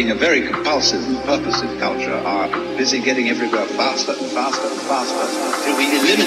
being a very compulsive and purposive culture, are busy getting everywhere faster and faster and faster till we eliminate.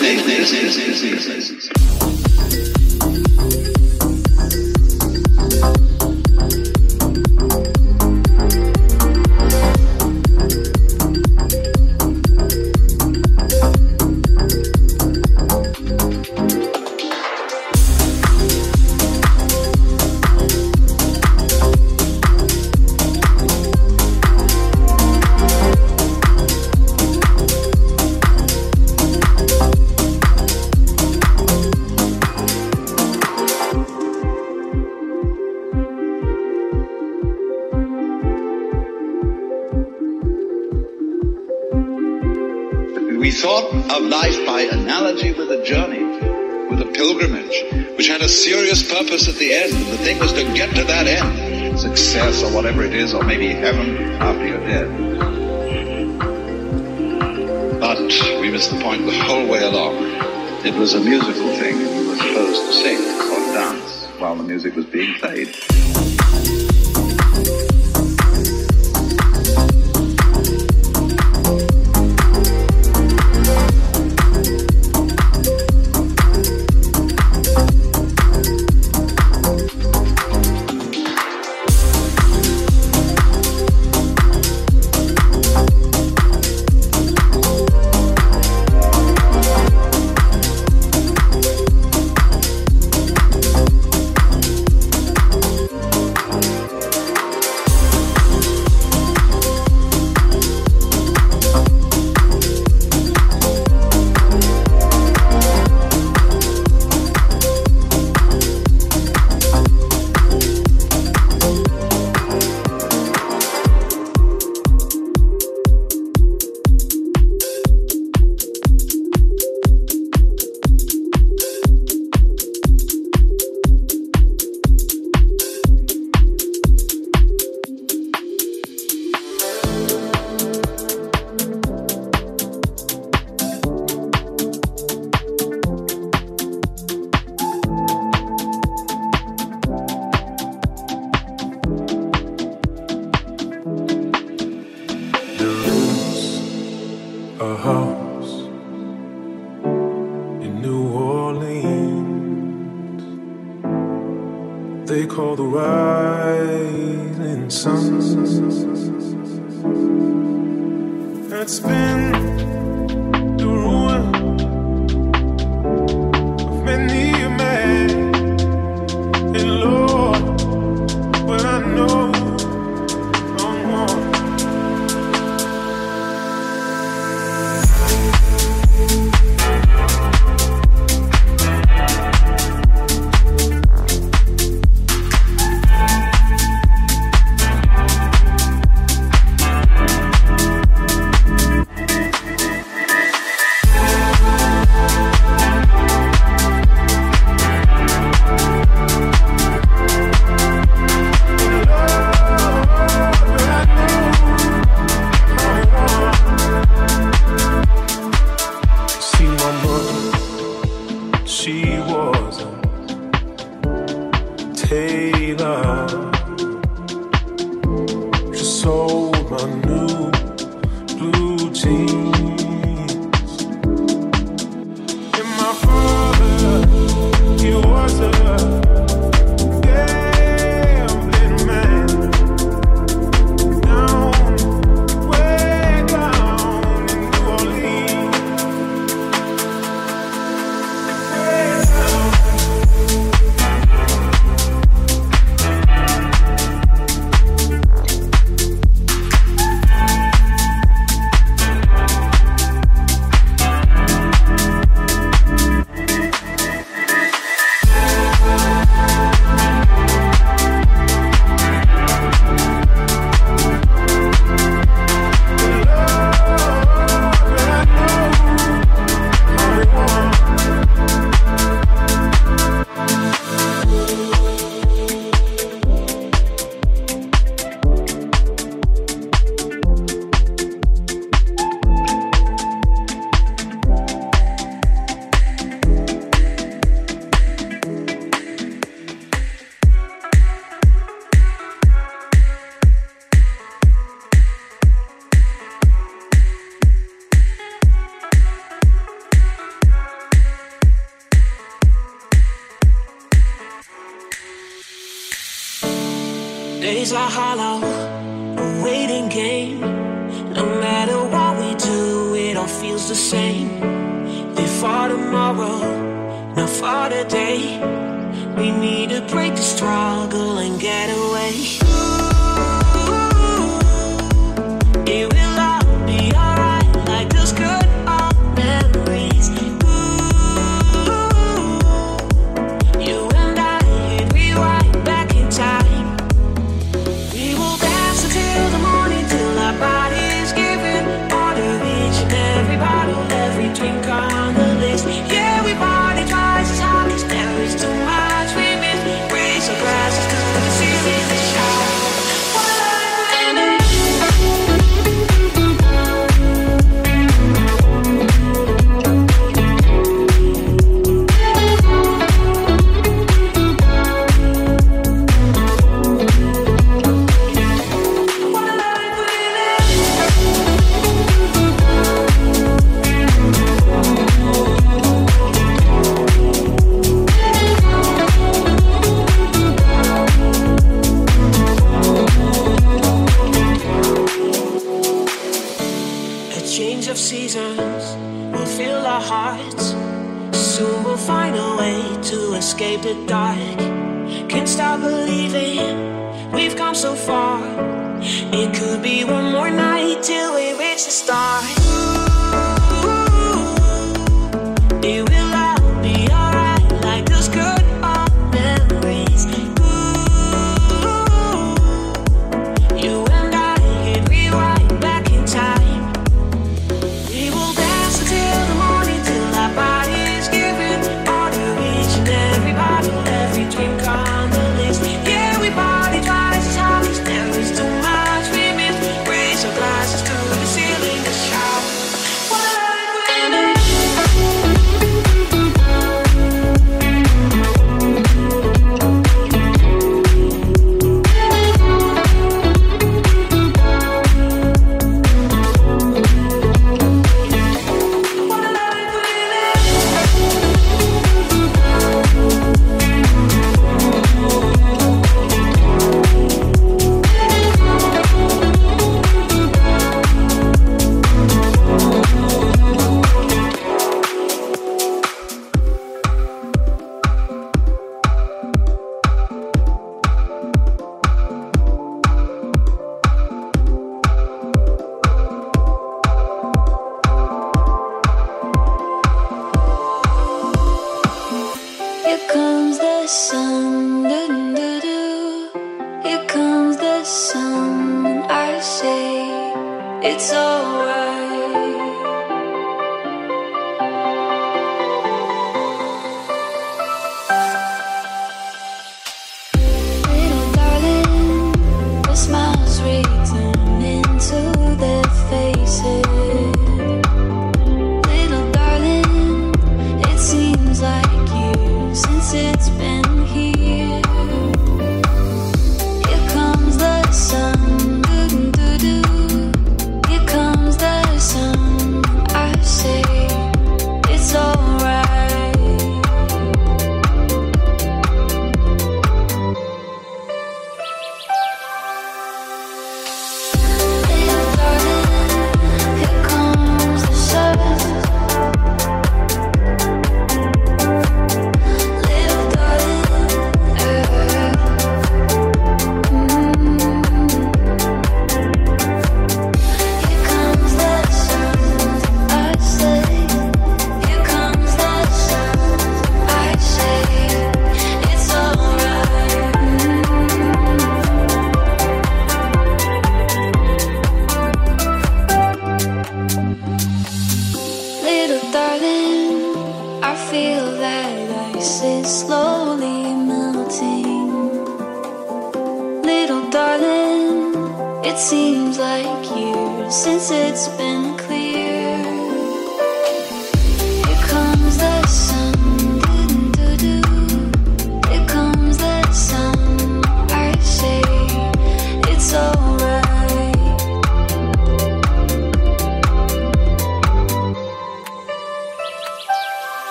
Purpose at the end. The thing was to get to that end. Success or whatever it is, or maybe heaven after you're dead. But we missed the point the whole way along. It was a musical thing. You were supposed to sing or dance while the music was being played.